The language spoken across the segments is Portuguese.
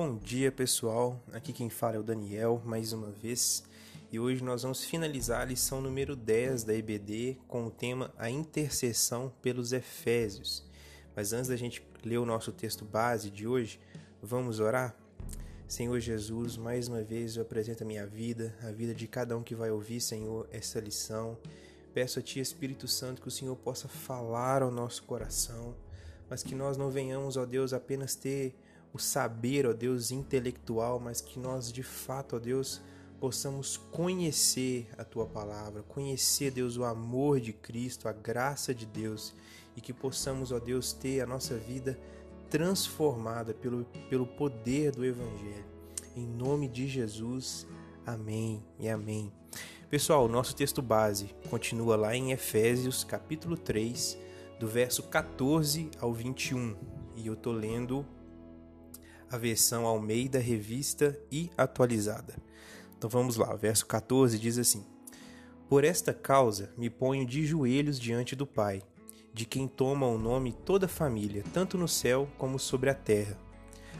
Bom dia pessoal, aqui quem fala é o Daniel mais uma vez e hoje nós vamos finalizar a lição número 10 da EBD com o tema A Intercessão pelos Efésios. Mas antes da gente ler o nosso texto base de hoje, vamos orar? Senhor Jesus, mais uma vez eu apresento a minha vida, a vida de cada um que vai ouvir, Senhor, essa lição. Peço a Ti, Espírito Santo, que o Senhor possa falar ao nosso coração, mas que nós não venhamos, ó Deus, apenas ter o saber, ó Deus, intelectual, mas que nós de fato, ó Deus, possamos conhecer a tua palavra, conhecer, Deus, o amor de Cristo, a graça de Deus e que possamos, ó Deus, ter a nossa vida transformada pelo, pelo poder do Evangelho. Em nome de Jesus, amém e amém. Pessoal, nosso texto base continua lá em Efésios, capítulo 3, do verso 14 ao 21. E eu tô lendo a versão Almeida Revista e atualizada. Então vamos lá, verso 14 diz assim: Por esta causa me ponho de joelhos diante do Pai, de quem toma o nome toda a família, tanto no céu como sobre a terra,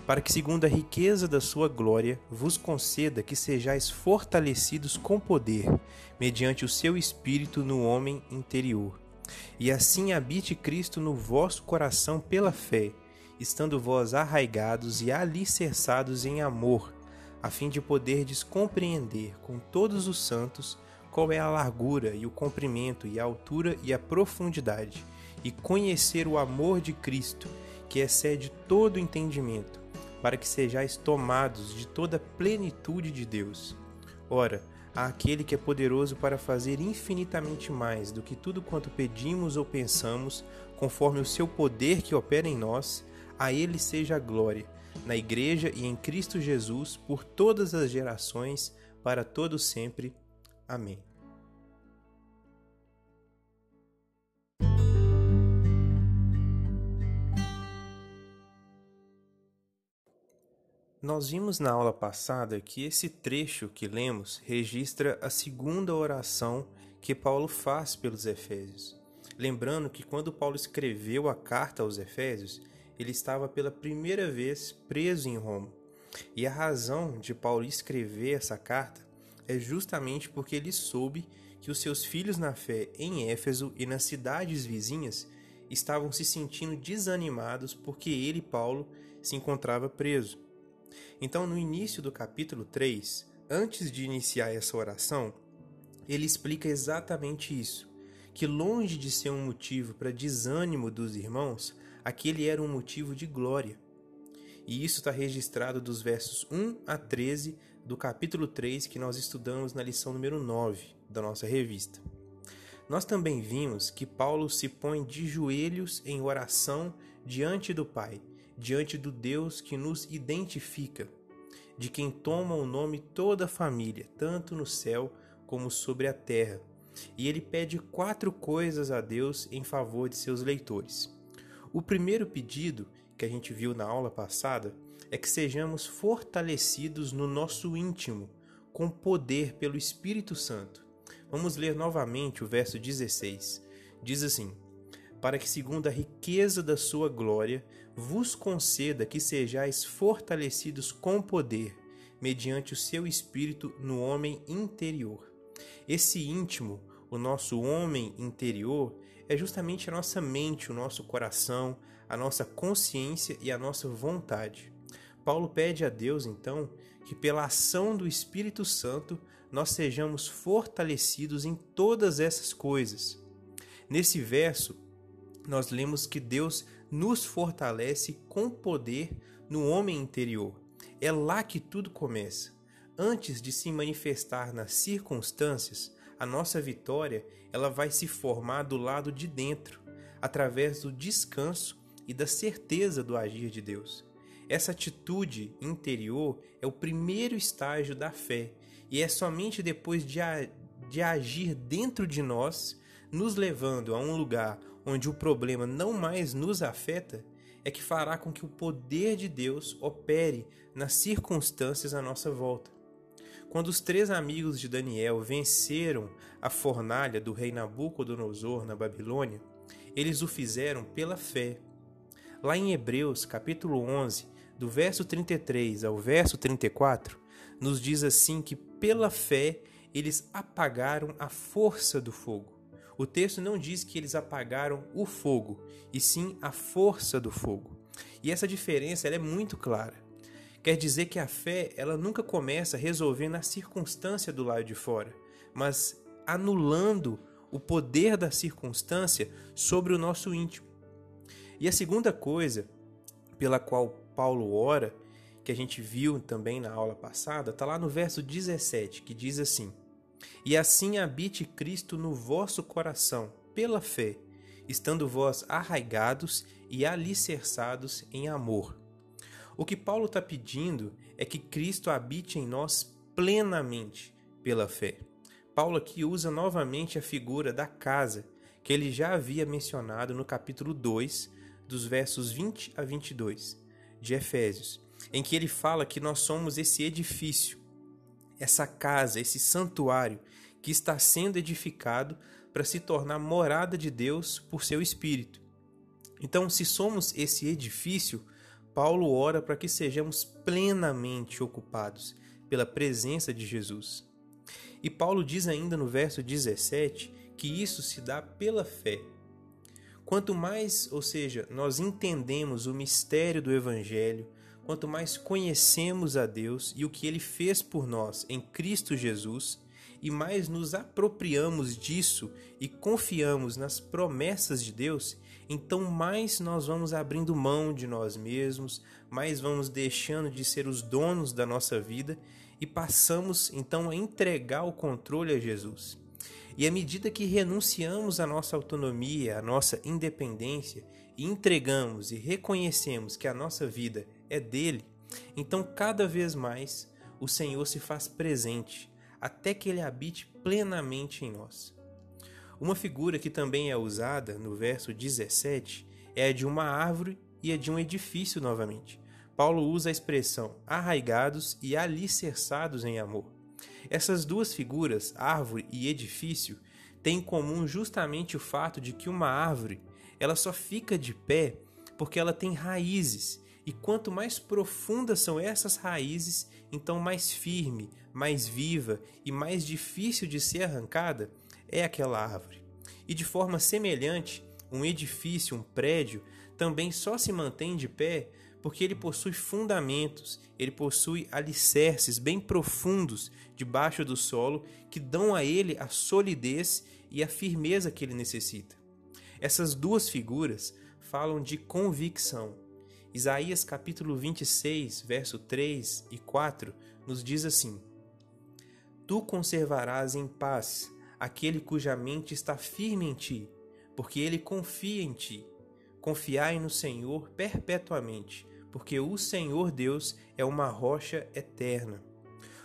para que, segundo a riqueza da sua glória, vos conceda que sejais fortalecidos com poder, mediante o seu espírito no homem interior. E assim habite Cristo no vosso coração pela fé estando vós arraigados e alicerçados em amor, a fim de poderdes compreender com todos os santos qual é a largura e o comprimento e a altura e a profundidade, e conhecer o amor de Cristo, que excede todo entendimento, para que sejais tomados de toda a plenitude de Deus. Ora, àquele que é poderoso para fazer infinitamente mais do que tudo quanto pedimos ou pensamos, conforme o seu poder que opera em nós, a Ele seja a glória, na Igreja e em Cristo Jesus, por todas as gerações, para todo sempre. Amém. Nós vimos na aula passada que esse trecho que lemos registra a segunda oração que Paulo faz pelos Efésios. Lembrando que quando Paulo escreveu a carta aos Efésios, ele estava pela primeira vez preso em Roma. E a razão de Paulo escrever essa carta é justamente porque ele soube que os seus filhos na fé em Éfeso e nas cidades vizinhas estavam se sentindo desanimados porque ele, Paulo, se encontrava preso. Então, no início do capítulo 3, antes de iniciar essa oração, ele explica exatamente isso: que longe de ser um motivo para desânimo dos irmãos, aquele era um motivo de glória. E isso está registrado dos versos 1 a 13 do capítulo 3 que nós estudamos na lição número 9 da nossa revista. Nós também vimos que Paulo se põe de joelhos em oração diante do Pai, diante do Deus que nos identifica, de quem toma o nome toda a família, tanto no céu como sobre a terra. E ele pede quatro coisas a Deus em favor de seus leitores. O primeiro pedido que a gente viu na aula passada é que sejamos fortalecidos no nosso íntimo com poder pelo Espírito Santo. Vamos ler novamente o verso 16. Diz assim: Para que, segundo a riqueza da sua glória, vos conceda que sejais fortalecidos com poder, mediante o seu espírito no homem interior. Esse íntimo, o nosso homem interior, é justamente a nossa mente, o nosso coração, a nossa consciência e a nossa vontade. Paulo pede a Deus, então, que pela ação do Espírito Santo nós sejamos fortalecidos em todas essas coisas. Nesse verso, nós lemos que Deus nos fortalece com poder no homem interior. É lá que tudo começa. Antes de se manifestar nas circunstâncias, a nossa vitória ela vai se formar do lado de dentro, através do descanso e da certeza do agir de Deus. Essa atitude interior é o primeiro estágio da fé, e é somente depois de, a, de agir dentro de nós, nos levando a um lugar onde o problema não mais nos afeta, é que fará com que o poder de Deus opere nas circunstâncias à nossa volta. Quando os três amigos de Daniel venceram a fornalha do rei Nabucodonosor na Babilônia, eles o fizeram pela fé. Lá em Hebreus, capítulo 11, do verso 33 ao verso 34, nos diz assim que pela fé eles apagaram a força do fogo. O texto não diz que eles apagaram o fogo, e sim a força do fogo. E essa diferença é muito clara. Quer dizer que a fé ela nunca começa resolvendo a circunstância do lado de fora, mas anulando o poder da circunstância sobre o nosso íntimo. E a segunda coisa pela qual Paulo ora, que a gente viu também na aula passada, está lá no verso 17, que diz assim: E assim habite Cristo no vosso coração, pela fé, estando vós arraigados e alicerçados em amor. O que Paulo está pedindo é que Cristo habite em nós plenamente pela fé. Paulo aqui usa novamente a figura da casa que ele já havia mencionado no capítulo 2, dos versos 20 a 22 de Efésios, em que ele fala que nós somos esse edifício, essa casa, esse santuário que está sendo edificado para se tornar morada de Deus por seu Espírito. Então, se somos esse edifício, Paulo ora para que sejamos plenamente ocupados pela presença de Jesus. E Paulo diz ainda no verso 17 que isso se dá pela fé. Quanto mais, ou seja, nós entendemos o mistério do Evangelho, quanto mais conhecemos a Deus e o que ele fez por nós em Cristo Jesus, e mais nos apropriamos disso e confiamos nas promessas de Deus, então mais nós vamos abrindo mão de nós mesmos, mais vamos deixando de ser os donos da nossa vida e passamos então a entregar o controle a Jesus. E à medida que renunciamos à nossa autonomia, à nossa independência, e entregamos e reconhecemos que a nossa vida é dele, então cada vez mais o Senhor se faz presente, até que ele habite plenamente em nós. Uma figura que também é usada no verso 17 é a de uma árvore e a de um edifício novamente. Paulo usa a expressão arraigados e alicerçados em amor. Essas duas figuras, árvore e edifício, têm em comum justamente o fato de que uma árvore ela só fica de pé porque ela tem raízes, e quanto mais profundas são essas raízes, então mais firme, mais viva e mais difícil de ser arrancada é aquela árvore. E de forma semelhante, um edifício, um prédio, também só se mantém de pé porque ele possui fundamentos, ele possui alicerces bem profundos debaixo do solo que dão a ele a solidez e a firmeza que ele necessita. Essas duas figuras falam de convicção. Isaías capítulo 26, verso 3 e 4 nos diz assim: Tu conservarás em paz aquele cuja mente está firme em ti, porque ele confia em ti. Confiai no Senhor perpetuamente, porque o Senhor Deus é uma rocha eterna.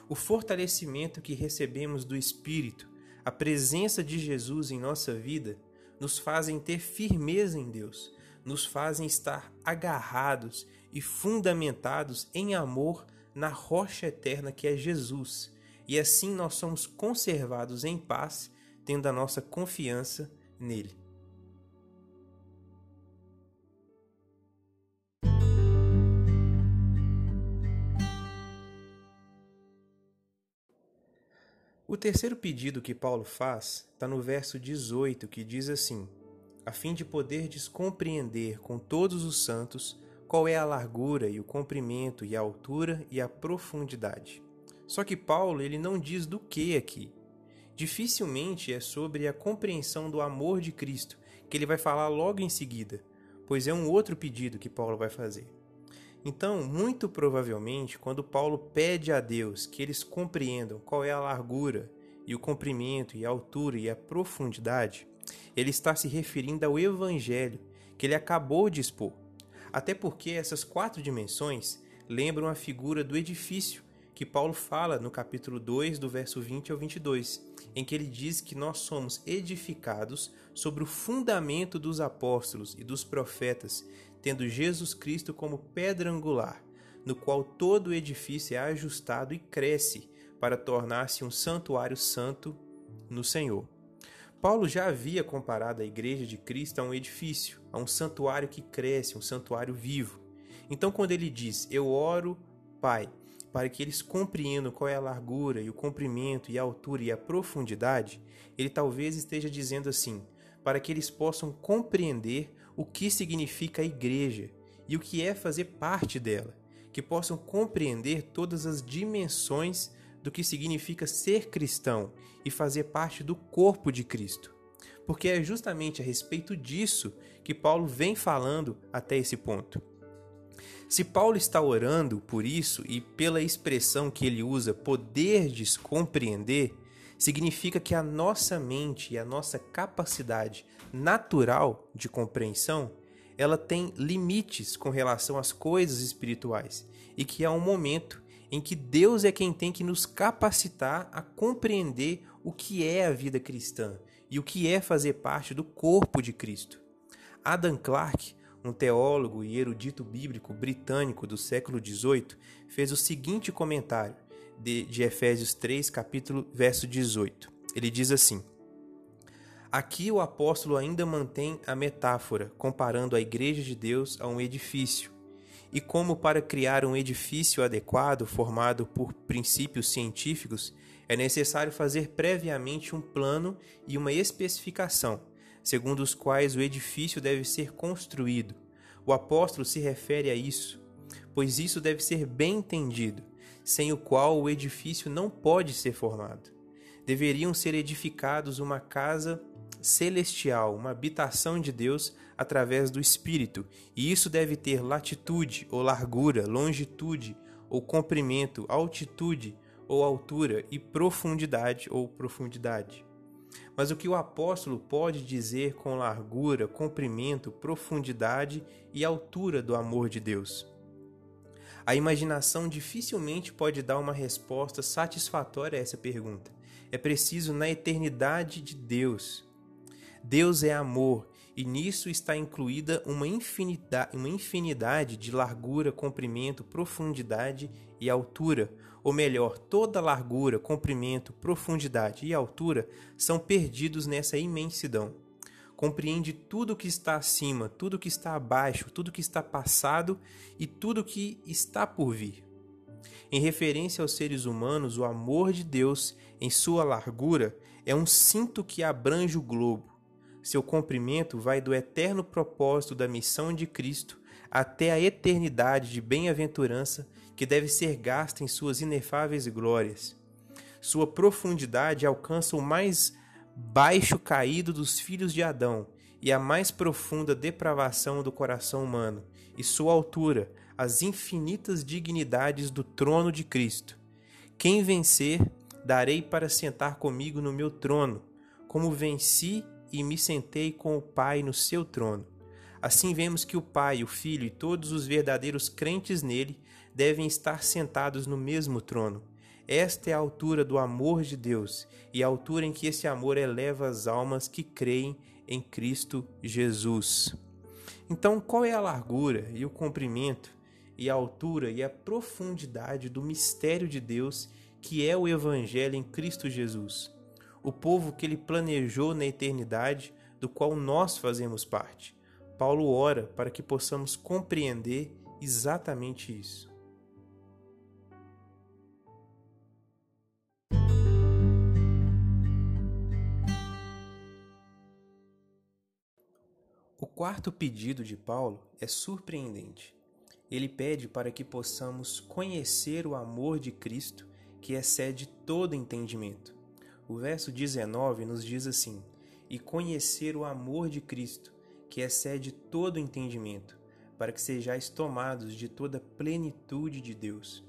O fortalecimento que recebemos do Espírito, a presença de Jesus em nossa vida, nos fazem ter firmeza em Deus, nos fazem estar agarrados e fundamentados em amor na rocha eterna que é Jesus. E assim nós somos conservados em paz, tendo a nossa confiança nele. O terceiro pedido que Paulo faz está no verso 18, que diz assim: a fim de poderdes compreender com todos os santos qual é a largura e o comprimento e a altura e a profundidade. Só que Paulo ele não diz do que aqui. Dificilmente é sobre a compreensão do amor de Cristo que ele vai falar logo em seguida, pois é um outro pedido que Paulo vai fazer. Então, muito provavelmente, quando Paulo pede a Deus que eles compreendam qual é a largura e o comprimento e a altura e a profundidade, ele está se referindo ao evangelho que ele acabou de expor. Até porque essas quatro dimensões lembram a figura do edifício que Paulo fala no capítulo 2, do verso 20 ao 22, em que ele diz que nós somos edificados sobre o fundamento dos apóstolos e dos profetas, tendo Jesus Cristo como pedra angular, no qual todo o edifício é ajustado e cresce para tornar-se um santuário santo no Senhor. Paulo já havia comparado a igreja de Cristo a um edifício, a um santuário que cresce, um santuário vivo. Então, quando ele diz, Eu oro, Pai, para que eles compreendam qual é a largura e o comprimento e a altura e a profundidade, ele talvez esteja dizendo assim, para que eles possam compreender o que significa a igreja e o que é fazer parte dela, que possam compreender todas as dimensões do que significa ser cristão e fazer parte do corpo de Cristo. Porque é justamente a respeito disso que Paulo vem falando até esse ponto. Se Paulo está orando por isso e pela expressão que ele usa, poderdes compreender, significa que a nossa mente e a nossa capacidade natural de compreensão, ela tem limites com relação às coisas espirituais e que há um momento em que Deus é quem tem que nos capacitar a compreender o que é a vida cristã e o que é fazer parte do corpo de Cristo. Adam Clarke, um teólogo e erudito bíblico britânico do século XVIII, fez o seguinte comentário de, de Efésios 3, capítulo verso 18. Ele diz assim: Aqui o apóstolo ainda mantém a metáfora, comparando a igreja de Deus a um edifício. E como para criar um edifício adequado, formado por princípios científicos, é necessário fazer previamente um plano e uma especificação, segundo os quais o edifício deve ser construído. O apóstolo se refere a isso, pois isso deve ser bem entendido, sem o qual o edifício não pode ser formado. Deveriam ser edificados uma casa celestial, uma habitação de Deus através do Espírito, e isso deve ter latitude ou largura, longitude ou comprimento, altitude ou altura e profundidade ou profundidade. Mas o que o apóstolo pode dizer com largura, comprimento, profundidade e altura do amor de Deus? A imaginação dificilmente pode dar uma resposta satisfatória a essa pergunta. É preciso na eternidade de Deus. Deus é amor e nisso está incluída uma infinidade, uma infinidade de largura, comprimento, profundidade e altura. Ou melhor, toda largura, comprimento, profundidade e altura são perdidos nessa imensidão. Compreende tudo que está acima, tudo que está abaixo, tudo que está passado e tudo que está por vir. Em referência aos seres humanos, o amor de Deus, em sua largura, é um cinto que abrange o globo seu comprimento vai do eterno propósito da missão de Cristo até a eternidade de bem-aventurança que deve ser gasta em suas inefáveis glórias. Sua profundidade alcança o mais baixo caído dos filhos de Adão e a mais profunda depravação do coração humano, e sua altura, as infinitas dignidades do trono de Cristo. Quem vencer, darei para sentar comigo no meu trono, como venci e me sentei com o Pai no seu trono. Assim vemos que o Pai, o Filho e todos os verdadeiros crentes nele devem estar sentados no mesmo trono. Esta é a altura do amor de Deus e a altura em que esse amor eleva as almas que creem em Cristo Jesus. Então, qual é a largura e o comprimento e a altura e a profundidade do mistério de Deus que é o Evangelho em Cristo Jesus? o povo que ele planejou na eternidade, do qual nós fazemos parte. Paulo ora para que possamos compreender exatamente isso. O quarto pedido de Paulo é surpreendente. Ele pede para que possamos conhecer o amor de Cristo que excede todo entendimento. O verso 19 nos diz assim: E conhecer o amor de Cristo, que excede todo entendimento, para que sejais tomados de toda plenitude de Deus.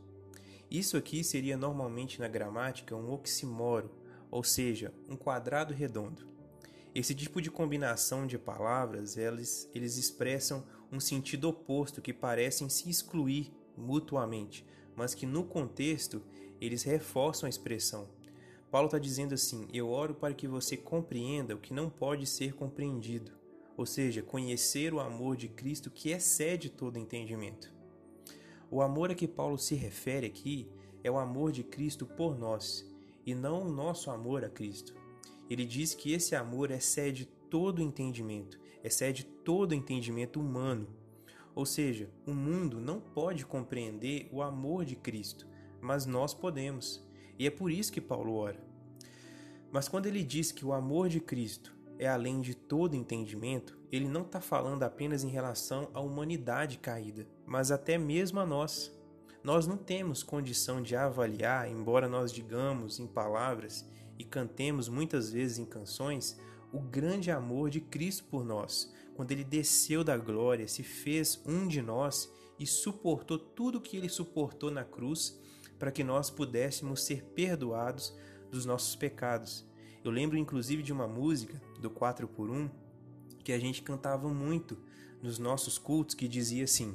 Isso aqui seria normalmente na gramática um oxímoro, ou seja, um quadrado redondo. Esse tipo de combinação de palavras, eles, eles expressam um sentido oposto que parecem se excluir mutuamente, mas que no contexto eles reforçam a expressão. Paulo está dizendo assim: Eu oro para que você compreenda o que não pode ser compreendido, ou seja, conhecer o amor de Cristo que excede todo entendimento. O amor a que Paulo se refere aqui é o amor de Cristo por nós, e não o nosso amor a Cristo. Ele diz que esse amor excede todo entendimento, excede todo entendimento humano. Ou seja, o mundo não pode compreender o amor de Cristo, mas nós podemos. E é por isso que Paulo ora. Mas quando ele diz que o amor de Cristo é além de todo entendimento, ele não está falando apenas em relação à humanidade caída, mas até mesmo a nós. Nós não temos condição de avaliar, embora nós digamos em palavras e cantemos muitas vezes em canções, o grande amor de Cristo por nós, quando ele desceu da glória, se fez um de nós e suportou tudo o que ele suportou na cruz para que nós pudéssemos ser perdoados dos nossos pecados. Eu lembro inclusive de uma música do 4 por 1 que a gente cantava muito nos nossos cultos que dizia assim: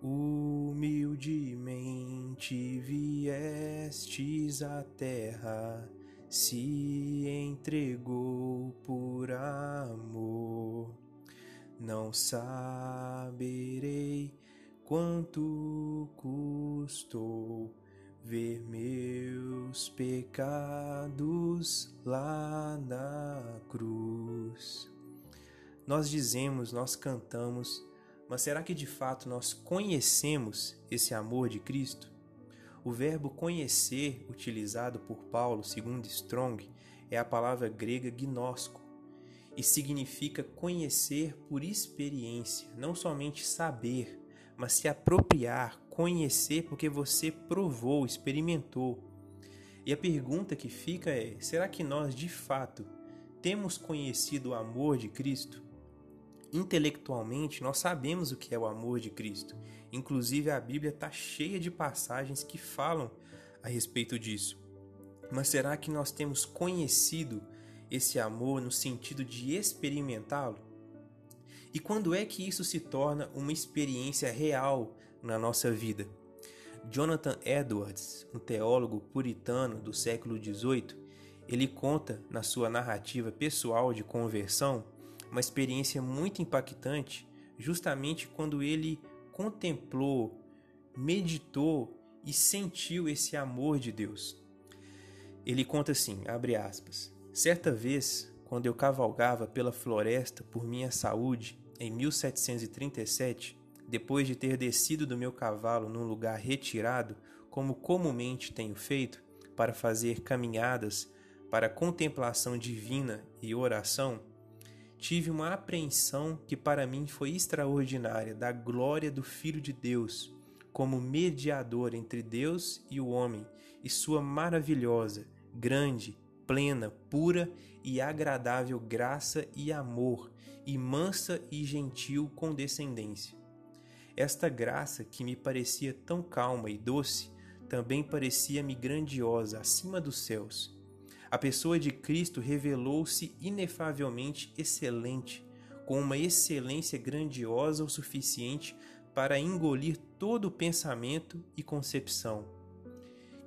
Humildemente viestes à terra, se entregou por amor. Não saberei quanto custou ver meus pecados lá na cruz. Nós dizemos, nós cantamos, mas será que de fato nós conhecemos esse amor de Cristo? O verbo conhecer, utilizado por Paulo, segundo Strong, é a palavra grega gnosco e significa conhecer por experiência, não somente saber, mas se apropriar, conhecer porque você provou, experimentou. E a pergunta que fica é: será que nós de fato temos conhecido o amor de Cristo? Intelectualmente, nós sabemos o que é o amor de Cristo. Inclusive, a Bíblia está cheia de passagens que falam a respeito disso. Mas será que nós temos conhecido esse amor no sentido de experimentá-lo? E quando é que isso se torna uma experiência real na nossa vida? Jonathan Edwards, um teólogo puritano do século XVIII, ele conta na sua narrativa pessoal de conversão uma experiência muito impactante, justamente quando ele contemplou, meditou e sentiu esse amor de Deus. Ele conta assim, abre aspas: Certa vez, quando eu cavalgava pela floresta por minha saúde, em 1737, depois de ter descido do meu cavalo num lugar retirado, como comumente tenho feito, para fazer caminhadas para contemplação divina e oração, tive uma apreensão que para mim foi extraordinária da glória do Filho de Deus, como mediador entre Deus e o homem, e sua maravilhosa, grande plena, pura e agradável graça e amor, e mansa e gentil condescendência. Esta graça, que me parecia tão calma e doce, também parecia-me grandiosa acima dos céus. A pessoa de Cristo revelou-se inefavelmente excelente, com uma excelência grandiosa o suficiente para engolir todo o pensamento e concepção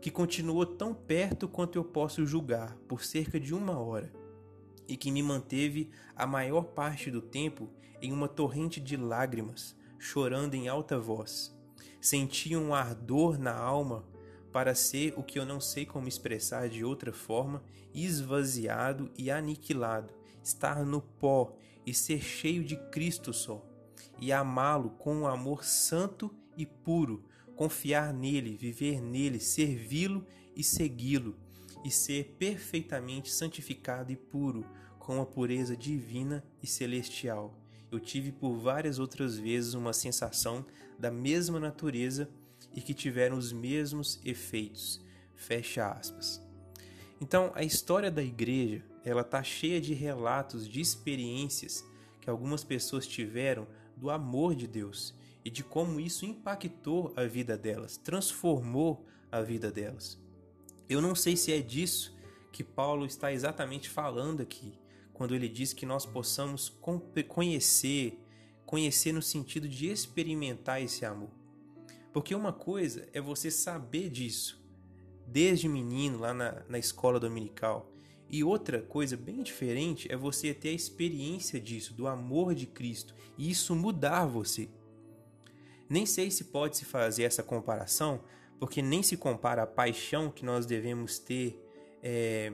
que continuou tão perto quanto eu posso julgar por cerca de uma hora, e que me manteve a maior parte do tempo em uma torrente de lágrimas, chorando em alta voz. Senti um ardor na alma para ser o que eu não sei como expressar de outra forma, esvaziado e aniquilado, estar no pó e ser cheio de Cristo só, e amá-lo com um amor santo e puro, confiar nele, viver nele, servi-lo e segui-lo, e ser perfeitamente santificado e puro, com a pureza divina e celestial. Eu tive por várias outras vezes uma sensação da mesma natureza e que tiveram os mesmos efeitos. Fecha aspas. Então, a história da igreja, ela tá cheia de relatos, de experiências que algumas pessoas tiveram do amor de Deus e de como isso impactou a vida delas, transformou a vida delas. Eu não sei se é disso que Paulo está exatamente falando aqui, quando ele diz que nós possamos conhecer, conhecer no sentido de experimentar esse amor. Porque uma coisa é você saber disso, desde menino, lá na, na escola dominical, e outra coisa bem diferente é você ter a experiência disso, do amor de Cristo, e isso mudar você. Nem sei se pode se fazer essa comparação, porque nem se compara a paixão que nós devemos ter é,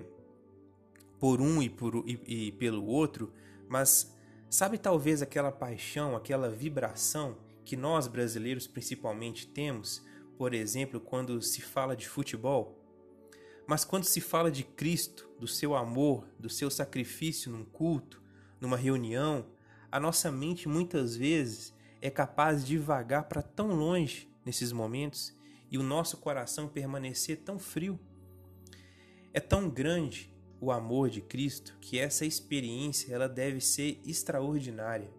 por um e, por, e, e pelo outro, mas sabe talvez aquela paixão, aquela vibração que nós brasileiros principalmente temos, por exemplo, quando se fala de futebol. Mas quando se fala de Cristo, do seu amor, do seu sacrifício num culto, numa reunião, a nossa mente muitas vezes é capaz de vagar para tão longe nesses momentos e o nosso coração permanecer tão frio. É tão grande o amor de Cristo que essa experiência ela deve ser extraordinária.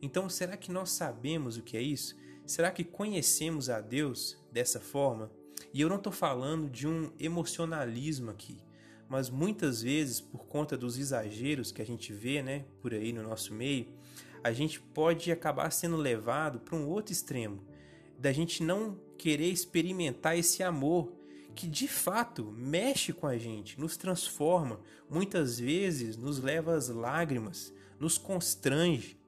Então, será que nós sabemos o que é isso? Será que conhecemos a Deus dessa forma? E eu não estou falando de um emocionalismo aqui, mas muitas vezes, por conta dos exageros que a gente vê né, por aí no nosso meio, a gente pode acabar sendo levado para um outro extremo, da gente não querer experimentar esse amor que de fato mexe com a gente, nos transforma, muitas vezes nos leva às lágrimas, nos constrange.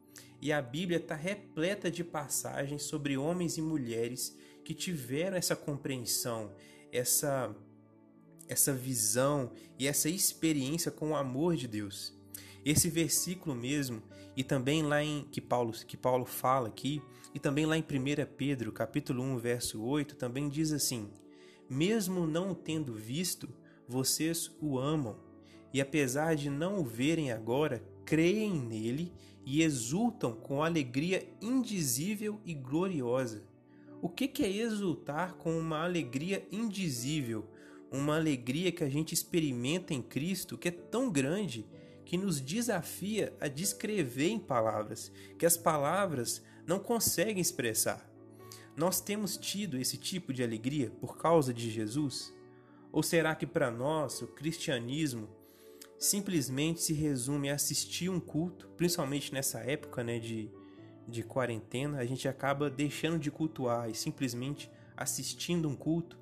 E a Bíblia está repleta de passagens sobre homens e mulheres que tiveram essa compreensão, essa essa visão e essa experiência com o amor de Deus. Esse versículo mesmo, e também lá em que Paulo, que Paulo fala aqui, e também lá em 1 Pedro, capítulo 1, verso 8, também diz assim: Mesmo não o tendo visto, vocês o amam, e apesar de não o verem agora, creem nele e exultam com alegria indizível e gloriosa. O que é exultar com uma alegria indizível? Uma alegria que a gente experimenta em Cristo que é tão grande que nos desafia a descrever em palavras, que as palavras não conseguem expressar. Nós temos tido esse tipo de alegria por causa de Jesus? Ou será que para nós o cristianismo simplesmente se resume a assistir um culto, principalmente nessa época né, de, de quarentena, a gente acaba deixando de cultuar e simplesmente assistindo um culto,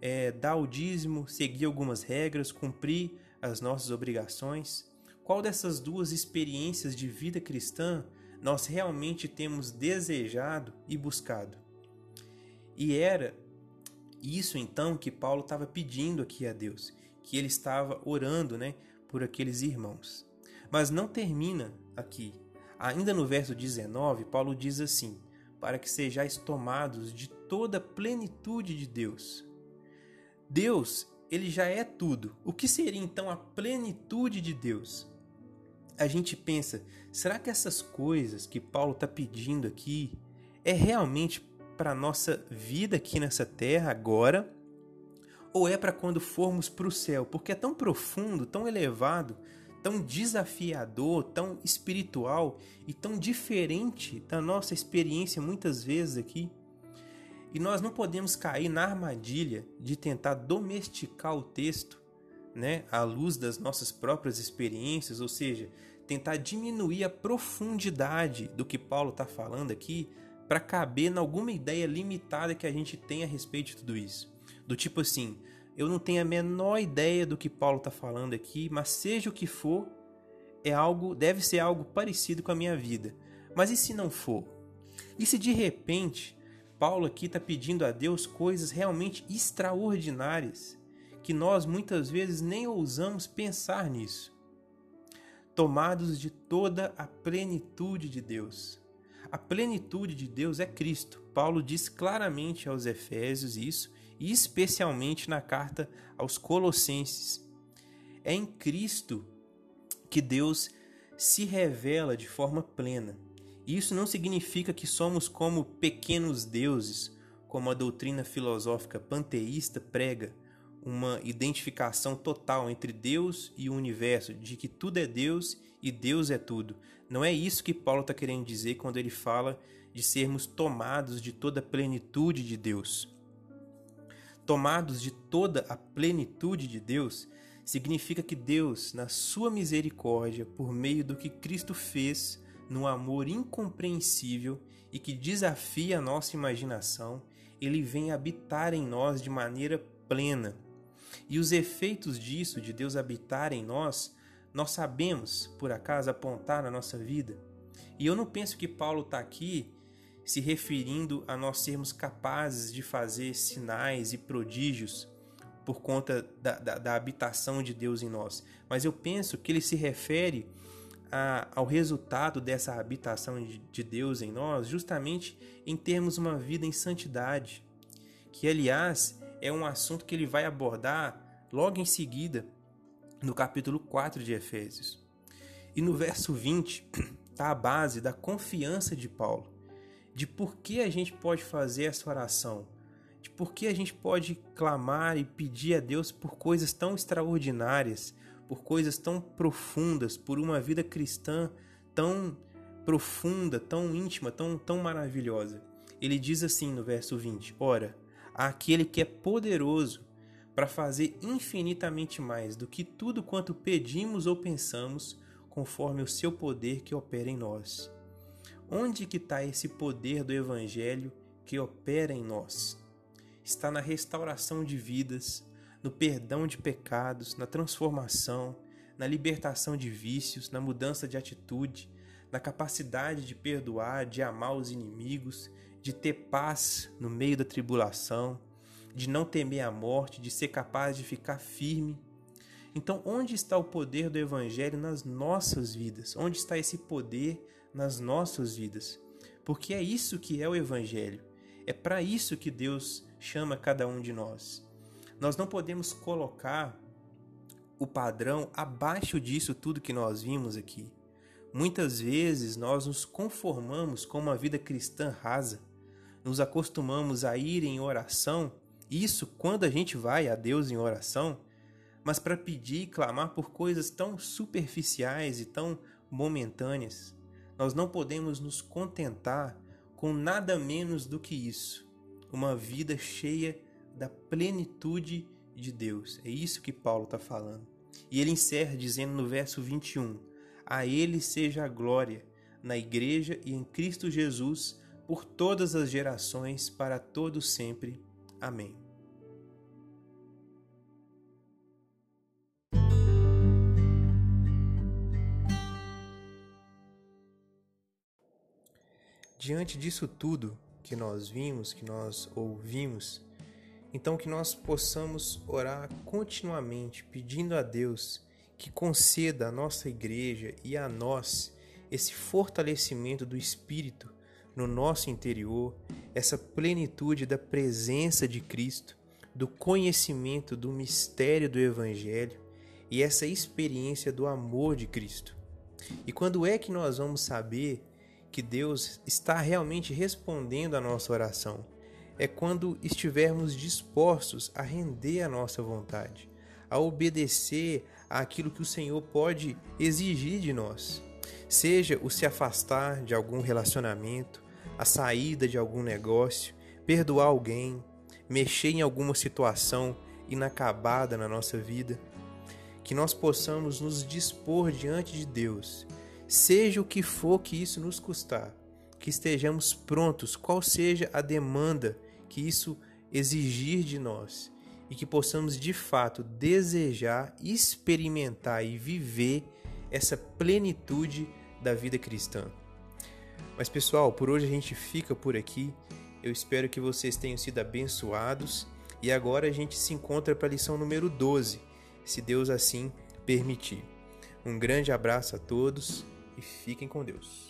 é, dar o dízimo, seguir algumas regras, cumprir as nossas obrigações. Qual dessas duas experiências de vida cristã nós realmente temos desejado e buscado? E era isso então que Paulo estava pedindo aqui a Deus, que ele estava orando, né, por aqueles irmãos. Mas não termina aqui. Ainda no verso 19, Paulo diz assim: para que sejais tomados de toda a plenitude de Deus. Deus, ele já é tudo. O que seria então a plenitude de Deus? A gente pensa, será que essas coisas que Paulo está pedindo aqui é realmente para a nossa vida aqui nessa terra agora? Ou é para quando formos para o céu? Porque é tão profundo, tão elevado, tão desafiador, tão espiritual e tão diferente da nossa experiência muitas vezes aqui. E nós não podemos cair na armadilha de tentar domesticar o texto, né, à luz das nossas próprias experiências, ou seja, tentar diminuir a profundidade do que Paulo está falando aqui para caber em alguma ideia limitada que a gente tem a respeito de tudo isso. Do tipo assim, eu não tenho a menor ideia do que Paulo está falando aqui, mas seja o que for, é algo, deve ser algo parecido com a minha vida. Mas e se não for? E se de repente Paulo aqui está pedindo a Deus coisas realmente extraordinárias, que nós muitas vezes nem ousamos pensar nisso? Tomados de toda a plenitude de Deus. A plenitude de Deus é Cristo. Paulo diz claramente aos Efésios isso e especialmente na carta aos Colossenses. É em Cristo que Deus se revela de forma plena. Isso não significa que somos como pequenos deuses, como a doutrina filosófica panteísta prega, uma identificação total entre Deus e o universo, de que tudo é Deus e Deus é tudo. Não é isso que Paulo está querendo dizer quando ele fala de sermos tomados de toda a plenitude de Deus tomados de toda a plenitude de Deus, significa que Deus, na sua misericórdia, por meio do que Cristo fez, no amor incompreensível e que desafia a nossa imaginação, ele vem habitar em nós de maneira plena. E os efeitos disso, de Deus habitar em nós, nós sabemos, por acaso, apontar na nossa vida. E eu não penso que Paulo está aqui se referindo a nós sermos capazes de fazer sinais e prodígios por conta da, da, da, habitação de Deus em nós. Mas eu penso que ele se refere a, ao resultado dessa habitação de, de Deus em nós, justamente em termos uma vida em santidade, que aliás é um assunto que ele vai abordar logo em seguida no capítulo 4 de Efésios. E no verso 20 está a base da confiança de Paulo, de por que a gente pode fazer essa oração, de por que a gente pode clamar e pedir a Deus por coisas tão extraordinárias, por coisas tão profundas, por uma vida cristã tão profunda, tão íntima, tão, tão maravilhosa. Ele diz assim no verso 20: Ora, aquele que é poderoso para fazer infinitamente mais do que tudo quanto pedimos ou pensamos, conforme o seu poder que opera em nós. Onde que está esse poder do Evangelho que opera em nós? Está na restauração de vidas, no perdão de pecados, na transformação, na libertação de vícios, na mudança de atitude, na capacidade de perdoar, de amar os inimigos, de ter paz no meio da tribulação, de não temer a morte, de ser capaz de ficar firme. Então, onde está o poder do Evangelho nas nossas vidas? Onde está esse poder nas nossas vidas? Porque é isso que é o Evangelho. É para isso que Deus chama cada um de nós. Nós não podemos colocar o padrão abaixo disso tudo que nós vimos aqui. Muitas vezes nós nos conformamos com uma vida cristã rasa, nos acostumamos a ir em oração, isso quando a gente vai a Deus em oração, mas para pedir e clamar por coisas tão superficiais e tão momentâneas. Nós não podemos nos contentar com nada menos do que isso, uma vida cheia da plenitude de Deus. É isso que Paulo está falando. E ele encerra dizendo no verso 21: A ele seja a glória na igreja e em Cristo Jesus por todas as gerações, para todos sempre. Amém. Diante disso tudo que nós vimos, que nós ouvimos, então, que nós possamos orar continuamente, pedindo a Deus que conceda à nossa igreja e a nós esse fortalecimento do Espírito no nosso interior, essa plenitude da presença de Cristo, do conhecimento do mistério do Evangelho e essa experiência do amor de Cristo. E quando é que nós vamos saber que Deus está realmente respondendo a nossa oração? é quando estivermos dispostos a render a nossa vontade, a obedecer àquilo que o Senhor pode exigir de nós. Seja o se afastar de algum relacionamento, a saída de algum negócio, perdoar alguém, mexer em alguma situação inacabada na nossa vida, que nós possamos nos dispor diante de Deus, seja o que for que isso nos custar, que estejamos prontos, qual seja a demanda que isso exigir de nós e que possamos de fato desejar, experimentar e viver essa plenitude da vida cristã. Mas pessoal, por hoje a gente fica por aqui. Eu espero que vocês tenham sido abençoados e agora a gente se encontra para a lição número 12, se Deus assim permitir. Um grande abraço a todos e fiquem com Deus.